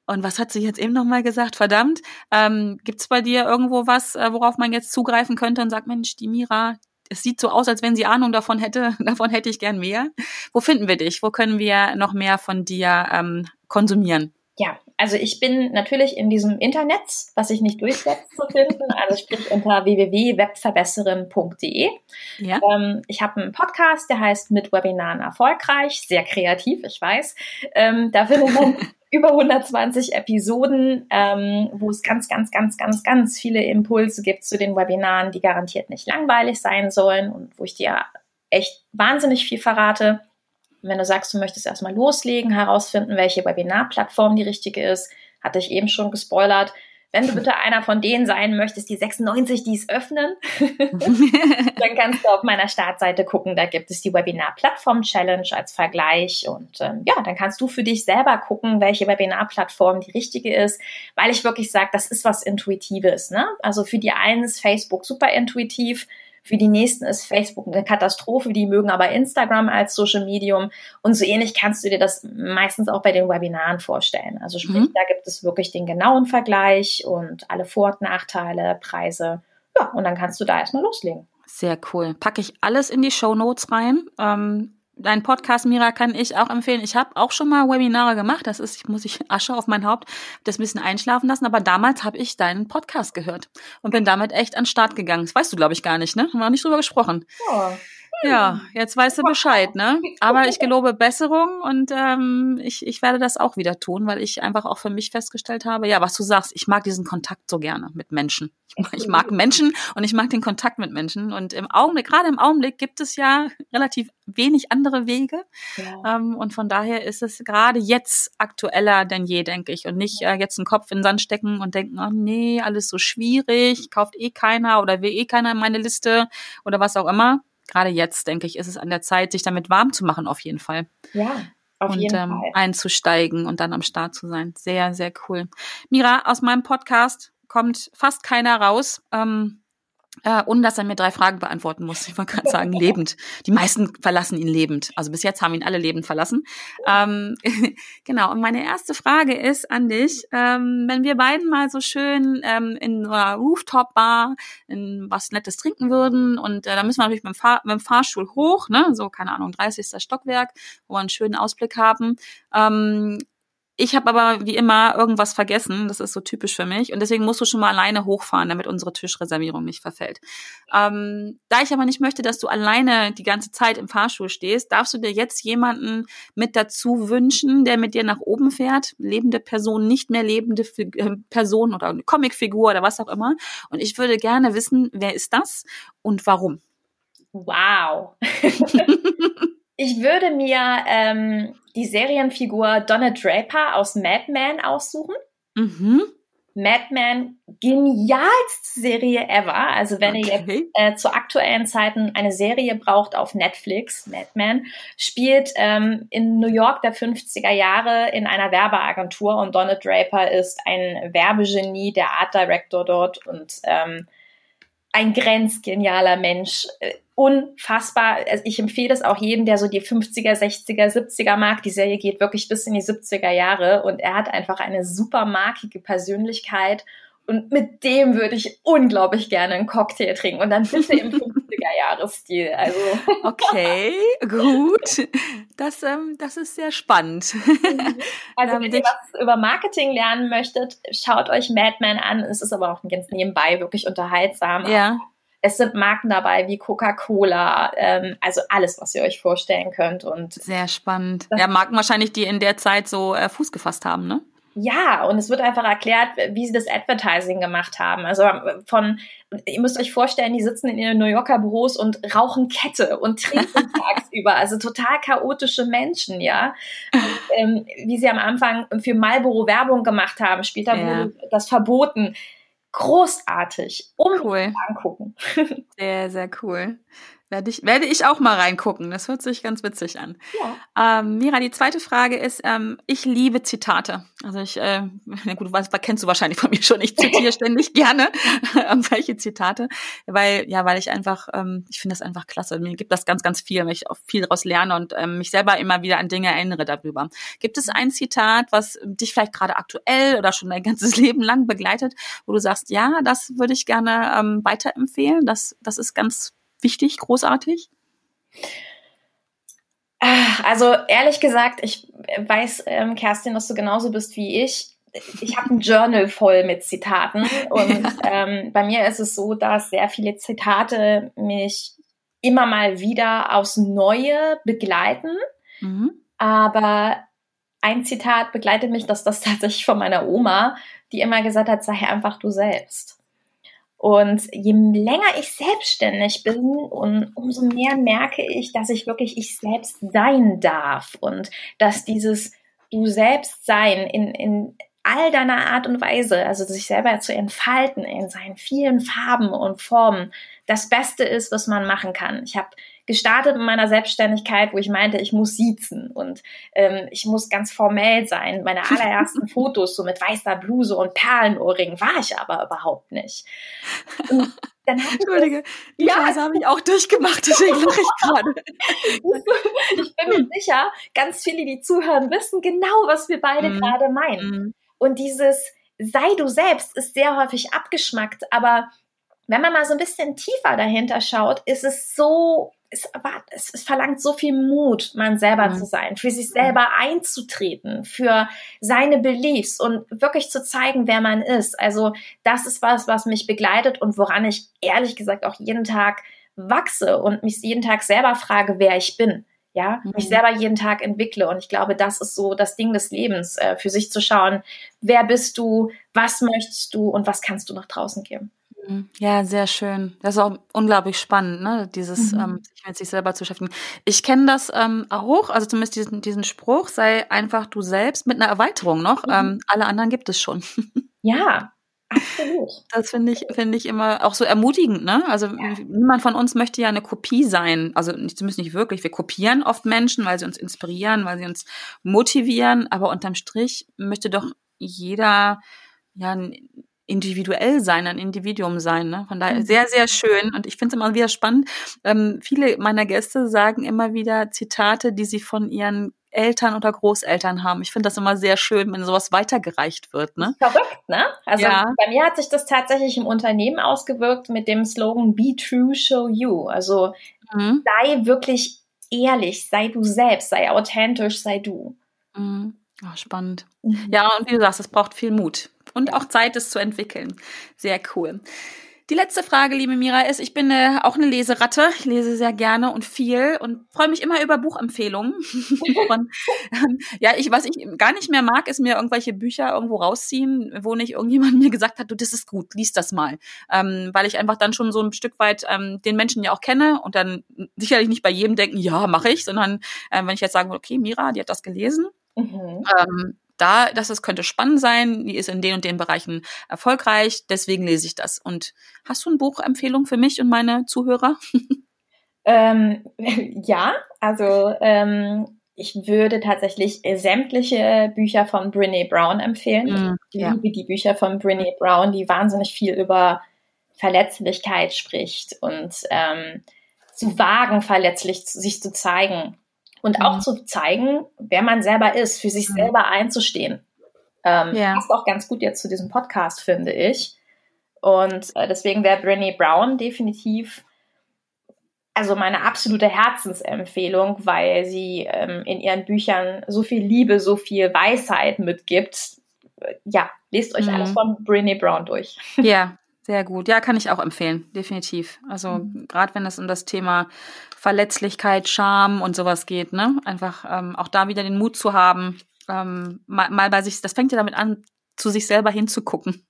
Und was hat sie jetzt eben nochmal gesagt? Verdammt, ähm, gibt es bei dir irgendwo was, äh, worauf man jetzt zugreifen könnte und sagt, Mensch, die Mira, es sieht so aus, als wenn sie Ahnung davon hätte, [laughs] davon hätte ich gern mehr. Wo finden wir dich? Wo können wir noch mehr von dir ähm, konsumieren? Ja, also ich bin natürlich in diesem Internet, was sich nicht durchsetzt, zu finden. Also sprich unter www.webverbesserin.de. Ja. Ähm, ich habe einen Podcast, der heißt Mit Webinaren erfolgreich. Sehr kreativ, ich weiß. Ähm, da findet man [laughs] über 120 Episoden, ähm, wo es ganz, ganz, ganz, ganz, ganz viele Impulse gibt zu den Webinaren, die garantiert nicht langweilig sein sollen und wo ich dir echt wahnsinnig viel verrate. Wenn du sagst, du möchtest erstmal loslegen, herausfinden, welche Webinarplattform die richtige ist, hatte ich eben schon gespoilert. Wenn du bitte einer von denen sein möchtest, die 96, die es öffnen, [laughs] dann kannst du auf meiner Startseite gucken. Da gibt es die Webinar-Plattform-Challenge als Vergleich. Und ähm, ja, dann kannst du für dich selber gucken, welche Webinar-Plattform die richtige ist, weil ich wirklich sage, das ist was Intuitives. Ne? Also für die einen ist Facebook super intuitiv. Für die nächsten ist Facebook eine Katastrophe, die mögen aber Instagram als Social Medium. Und so ähnlich kannst du dir das meistens auch bei den Webinaren vorstellen. Also sprich, mhm. da gibt es wirklich den genauen Vergleich und alle Vor- und Nachteile, Preise. Ja, und dann kannst du da erstmal loslegen. Sehr cool. Packe ich alles in die Show Notes rein. Ähm, dein Podcast, Mira, kann ich auch empfehlen. Ich habe auch schon mal Webinare gemacht. Das ist, ich muss ich [laughs] Asche auf mein Haupt, das ein bisschen einschlafen lassen. Aber damals habe ich deinen Podcast gehört und bin damit echt an den Start gegangen. Das weißt du, glaube ich, gar nicht, ne? Haben wir auch nicht drüber gesprochen. Ja. Ja, jetzt weißt du Bescheid, ne? [laughs] Aber ich gelobe Besserung und ähm, ich, ich werde das auch wieder tun, weil ich einfach auch für mich festgestellt habe, ja, was du sagst, ich mag diesen Kontakt so gerne mit Menschen. [laughs] Ich mag Menschen und ich mag den Kontakt mit Menschen. Und im Augenblick, gerade im Augenblick, gibt es ja relativ wenig andere Wege. Ja. Ähm, und von daher ist es gerade jetzt aktueller denn je, denke ich. Und nicht äh, jetzt einen Kopf in den Sand stecken und denken, oh nee, alles so schwierig, kauft eh keiner oder will eh keiner in meine Liste oder was auch immer gerade jetzt, denke ich, ist es an der Zeit, sich damit warm zu machen, auf jeden Fall. Ja. Auf und jeden ähm, Fall. einzusteigen und dann am Start zu sein. Sehr, sehr cool. Mira, aus meinem Podcast kommt fast keiner raus. Ähm, äh, ohne dass er mir drei Fragen beantworten muss. Ich wollte gerade sagen, lebend. Die meisten verlassen ihn lebend. Also bis jetzt haben ihn alle lebend verlassen. Ähm, [laughs] genau, und meine erste Frage ist an dich, ähm, wenn wir beiden mal so schön ähm, in einer Rooftop-Bar in was Nettes trinken würden und äh, da müssen wir natürlich mit dem, Fahr mit dem Fahrstuhl hoch, ne? so keine Ahnung, 30. Stockwerk, wo wir einen schönen Ausblick haben. Ähm, ich habe aber wie immer irgendwas vergessen. Das ist so typisch für mich. Und deswegen musst du schon mal alleine hochfahren, damit unsere Tischreservierung nicht verfällt. Ähm, da ich aber nicht möchte, dass du alleine die ganze Zeit im Fahrstuhl stehst, darfst du dir jetzt jemanden mit dazu wünschen, der mit dir nach oben fährt. Lebende Person, nicht mehr lebende äh, Person oder eine Comicfigur oder was auch immer. Und ich würde gerne wissen, wer ist das und warum? Wow. [laughs] Ich würde mir ähm, die Serienfigur Donna Draper aus Mad Men aussuchen. Mhm. Mad Men, genialste Serie ever. Also wenn okay. ihr jetzt äh, zu aktuellen Zeiten eine Serie braucht auf Netflix, Mad Men, spielt ähm, in New York der 50er Jahre in einer Werbeagentur und Donna Draper ist ein Werbegenie, der Art Director dort und ähm, ein grenzgenialer Mensch. Äh, unfassbar. Also ich empfehle es auch jedem, der so die 50er, 60er, 70er mag. Die Serie geht wirklich bis in die 70er Jahre und er hat einfach eine super markige Persönlichkeit und mit dem würde ich unglaublich gerne einen Cocktail trinken und dann bitte im 50er-Jahres-Stil. Also. [laughs] Okay, gut. Das, ähm, das ist sehr spannend. [laughs] Also wenn ihr was über Marketing lernen möchtet, schaut euch Mad Men an. Es ist aber auch ganz nebenbei wirklich unterhaltsam. Ja. Es sind Marken dabei wie Coca-Cola, ähm, also alles, was ihr euch vorstellen könnt. Und Sehr spannend. Ja, Marken wahrscheinlich, die in der Zeit so äh, Fuß gefasst haben, ne? Ja, und es wird einfach erklärt, wie sie das Advertising gemacht haben. Also ähm, von, ihr müsst euch vorstellen, die sitzen in ihren New Yorker Büros und rauchen Kette und trinken [laughs] tagsüber. Also total chaotische Menschen, ja. Und, ähm, wie sie am Anfang für Marlboro Werbung gemacht haben, später ja. wurde das verboten. Großartig. Um cool. angucken. [laughs] Sehr, sehr cool. Werde ich, werde ich auch mal reingucken. Das hört sich ganz witzig an. Ja. Ähm, Mira, die zweite Frage ist, ähm, ich liebe Zitate. Also ich, äh, [laughs] na gut, was kennst du wahrscheinlich von mir schon. Ich zitiere [laughs] ständig gerne [laughs] welche Zitate, weil, ja, weil ich einfach, ähm, ich finde das einfach klasse. Mir gibt das ganz, ganz viel, weil ich auch viel daraus lerne und ähm, mich selber immer wieder an Dinge erinnere darüber. Gibt es ein Zitat, was dich vielleicht gerade aktuell oder schon dein ganzes Leben lang begleitet, wo du sagst, ja, das würde ich gerne ähm, weiterempfehlen. Das, das ist ganz wichtig, großartig? Ah, also ehrlich gesagt, ich weiß, ähm, Kerstin, dass du genauso bist wie ich. Ich habe ein Journal voll mit Zitaten und [laughs] ähm, bei mir ist es so, dass sehr viele Zitate mich immer mal wieder aufs Neue begleiten. Mhm. Aber ein Zitat begleitet mich, dass das tatsächlich von meiner Oma, die immer gesagt hat, sei einfach du selbst. Und je länger ich selbstständig bin, und umso mehr merke ich, dass ich wirklich ich selbst sein darf und dass dieses du selbst sein in, in all deiner Art und Weise, also sich selber zu entfalten in seinen vielen Farben und Formen, das Beste ist, was man machen kann. Ich habe gestartet in meiner Selbstständigkeit, wo ich meinte, ich muss siezen und ähm, ich muss ganz formell sein. Meine allerersten [laughs] Fotos so mit weißer Bluse und Perlenohrringen war ich aber überhaupt nicht. Und dann Entschuldige, die ja. Phase habe ich auch durchgemacht, deswegen lache ich gerade. [laughs] ich bin mir sicher, ganz viele, die zuhören, wissen genau, was wir beide mm. gerade meinen. Mm. Und dieses sei du selbst ist sehr häufig abgeschmackt, aber wenn man mal so ein bisschen tiefer dahinter schaut, ist es so es, es, es verlangt so viel Mut, man selber mhm. zu sein, für sich selber einzutreten, für seine Beliefs und wirklich zu zeigen, wer man ist. Also das ist was, was mich begleitet und woran ich ehrlich gesagt auch jeden Tag wachse und mich jeden Tag selber frage, wer ich bin. Ja, mhm. mich selber jeden Tag entwickle. Und ich glaube, das ist so das Ding des Lebens, äh, für sich zu schauen, wer bist du, was möchtest du und was kannst du nach draußen geben. Ja, sehr schön. Das ist auch unglaublich spannend, ne? Dieses, mhm. ähm, sich mit sich selber zu beschäftigen. Ich kenne das ähm, auch, also zumindest diesen, diesen Spruch, sei einfach du selbst mit einer Erweiterung noch. Mhm. Ähm, alle anderen gibt es schon. [laughs] Ja, absolut. Das finde ich, finde ich immer auch so ermutigend, ne? Also ja. niemand von uns möchte ja eine Kopie sein. Also zumindest nicht wirklich. Wir kopieren oft Menschen, weil sie uns inspirieren, weil sie uns motivieren, aber unterm Strich möchte doch jeder ja individuell sein, ein Individuum sein. Ne? Von daher mhm. sehr, sehr schön. Und ich finde es immer wieder spannend. Ähm, viele meiner Gäste sagen immer wieder Zitate, die sie von ihren Eltern oder Großeltern haben. Ich finde das immer sehr schön, wenn sowas weitergereicht wird. Ne? Verrückt, ne? Also ja. bei mir hat sich das tatsächlich im Unternehmen ausgewirkt mit dem Slogan Be True, Show You. Also mhm. sei wirklich ehrlich, sei du selbst, sei authentisch, sei du. Mhm. Oh, spannend. Mhm. Ja, und wie du sagst, es braucht viel Mut und auch Zeit, es zu entwickeln. Sehr cool. Die letzte Frage, liebe Mira, ist, ich bin äh, auch eine Leseratte. Ich lese sehr gerne und viel und freue mich immer über Buchempfehlungen. [laughs] Von, ähm, ja, ich, was ich gar nicht mehr mag, ist mir irgendwelche Bücher irgendwo rausziehen, wo nicht irgendjemand [laughs] mir gesagt hat, du, das ist gut, lies das mal. Ähm, weil ich einfach dann schon so ein Stück weit ähm, den Menschen ja auch kenne und dann sicherlich nicht bei jedem denken, ja, mache ich, sondern äh, wenn ich jetzt sagen okay, Mira, die hat das gelesen, Mhm. Ähm, da, dass es könnte spannend sein, die ist in den und den Bereichen erfolgreich, deswegen lese ich das. Und hast du eine Buchempfehlung für mich und meine Zuhörer? [laughs] Ähm, [laughs] ja, also ähm, ich würde tatsächlich sämtliche Bücher von Brene Brown empfehlen. Mm, ich ja. liebe die Bücher von Brene Brown, die wahnsinnig viel über Verletzlichkeit spricht und ähm, zu wagen, verletzlich sich zu zeigen und mhm. auch zu zeigen, wer man selber ist, für sich mhm. selber einzustehen. Ähm, ja. Passt auch ganz gut jetzt zu diesem Podcast, finde ich. Und äh, deswegen wäre Brené Brown definitiv also meine absolute Herzensempfehlung, weil sie ähm, in ihren Büchern so viel Liebe, so viel Weisheit mitgibt. Ja, lest euch mhm. alles von Brené Brown durch. Ja, sehr gut. Ja, kann ich auch empfehlen, definitiv. Also mhm. gerade wenn es um das Thema Verletzlichkeit, Scham und sowas geht, ne? Einfach ähm, auch da wieder den Mut zu haben, ähm, mal, mal bei sich, das fängt ja damit an, zu sich selber hinzugucken.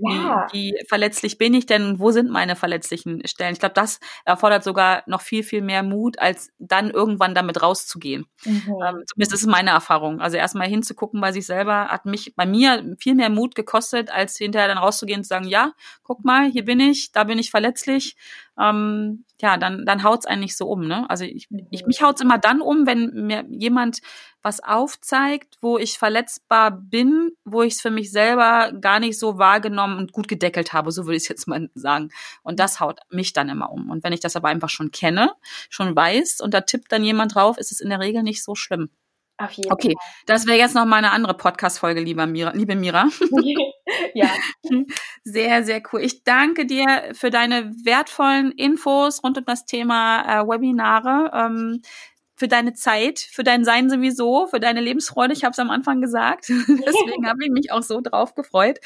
Ja. Wie, wie verletzlich bin ich denn? Wo sind meine verletzlichen Stellen? Ich glaube, das erfordert sogar noch viel, viel mehr Mut, als dann irgendwann damit rauszugehen. Mhm. Ähm, zumindest ist es meine Erfahrung. Also erstmal hinzugucken bei sich selber hat mich bei mir viel mehr Mut gekostet, als hinterher dann rauszugehen und zu sagen, ja, guck mal, hier bin ich, da bin ich verletzlich. Ähm, ja, dann, dann haut's einen nicht so um, ne? Also ich, ich mich haut's immer dann um, wenn mir jemand was aufzeigt, wo ich verletzbar bin, wo ich es für mich selber gar nicht so wahrgenommen und gut gedeckelt habe, so würde ich es jetzt mal sagen. Und das haut mich dann immer um. Und wenn ich das aber einfach schon kenne, schon weiß und da tippt dann jemand drauf, ist es in der Regel nicht so schlimm. Auf jeden okay, Fall. das wäre jetzt noch mal eine andere Podcast-Folge, lieber Mira, liebe Mira. [laughs] ja. [laughs] Sehr, sehr cool. Ich danke dir für deine wertvollen Infos rund um das Thema äh, Webinare. Ähm, für deine Zeit, für dein Sein sowieso, für deine Lebensfreude. Ich habe es am Anfang gesagt. [laughs] Deswegen habe ich mich auch so drauf gefreut.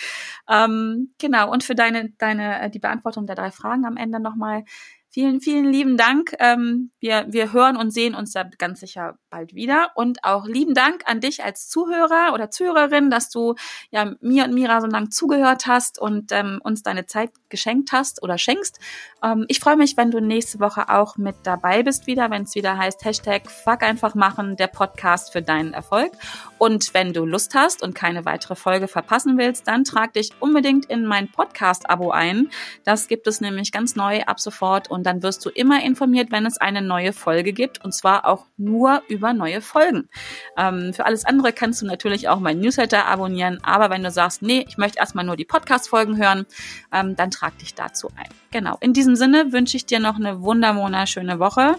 Ähm, genau, und für deine, deine, äh, die Beantwortung der drei Fragen am Ende nochmal. Vielen, vielen lieben Dank. Ähm, wir, wir hören und sehen uns da ganz sicher bald wieder. Und auch lieben Dank an dich als Zuhörer oder Zuhörerin, dass du ja mir und Mira so lange zugehört hast und ähm, uns deine Zeit geschenkt hast oder schenkst. Ähm, ich freue mich, wenn du nächste Woche auch mit dabei bist wieder, wenn es wieder heißt Hashtag Fuck einfach machen, der Podcast für deinen Erfolg. Und wenn du Lust hast und keine weitere Folge verpassen willst, dann trag dich unbedingt in mein Podcast-Abo ein. Das gibt es nämlich ganz neu ab sofort und dann wirst du immer informiert, wenn es eine neue Folge gibt und zwar auch nur über neue Folgen. Ähm, für alles andere kannst du natürlich auch mein Newsletter abonnieren, aber wenn du sagst, nee, ich möchte erstmal nur die Podcast-Folgen hören, ähm, dann trag dich dazu ein. Genau. In diesem Sinne wünsche ich dir noch eine wunderschöne Woche.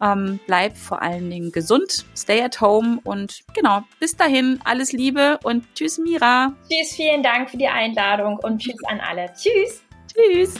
Ähm, bleib vor allen Dingen gesund, stay at home und genau, bis dahin, alles Liebe und tschüss Mira. Tschüss, vielen Dank für die Einladung und tschüss an alle. Tschüss. Tschüss.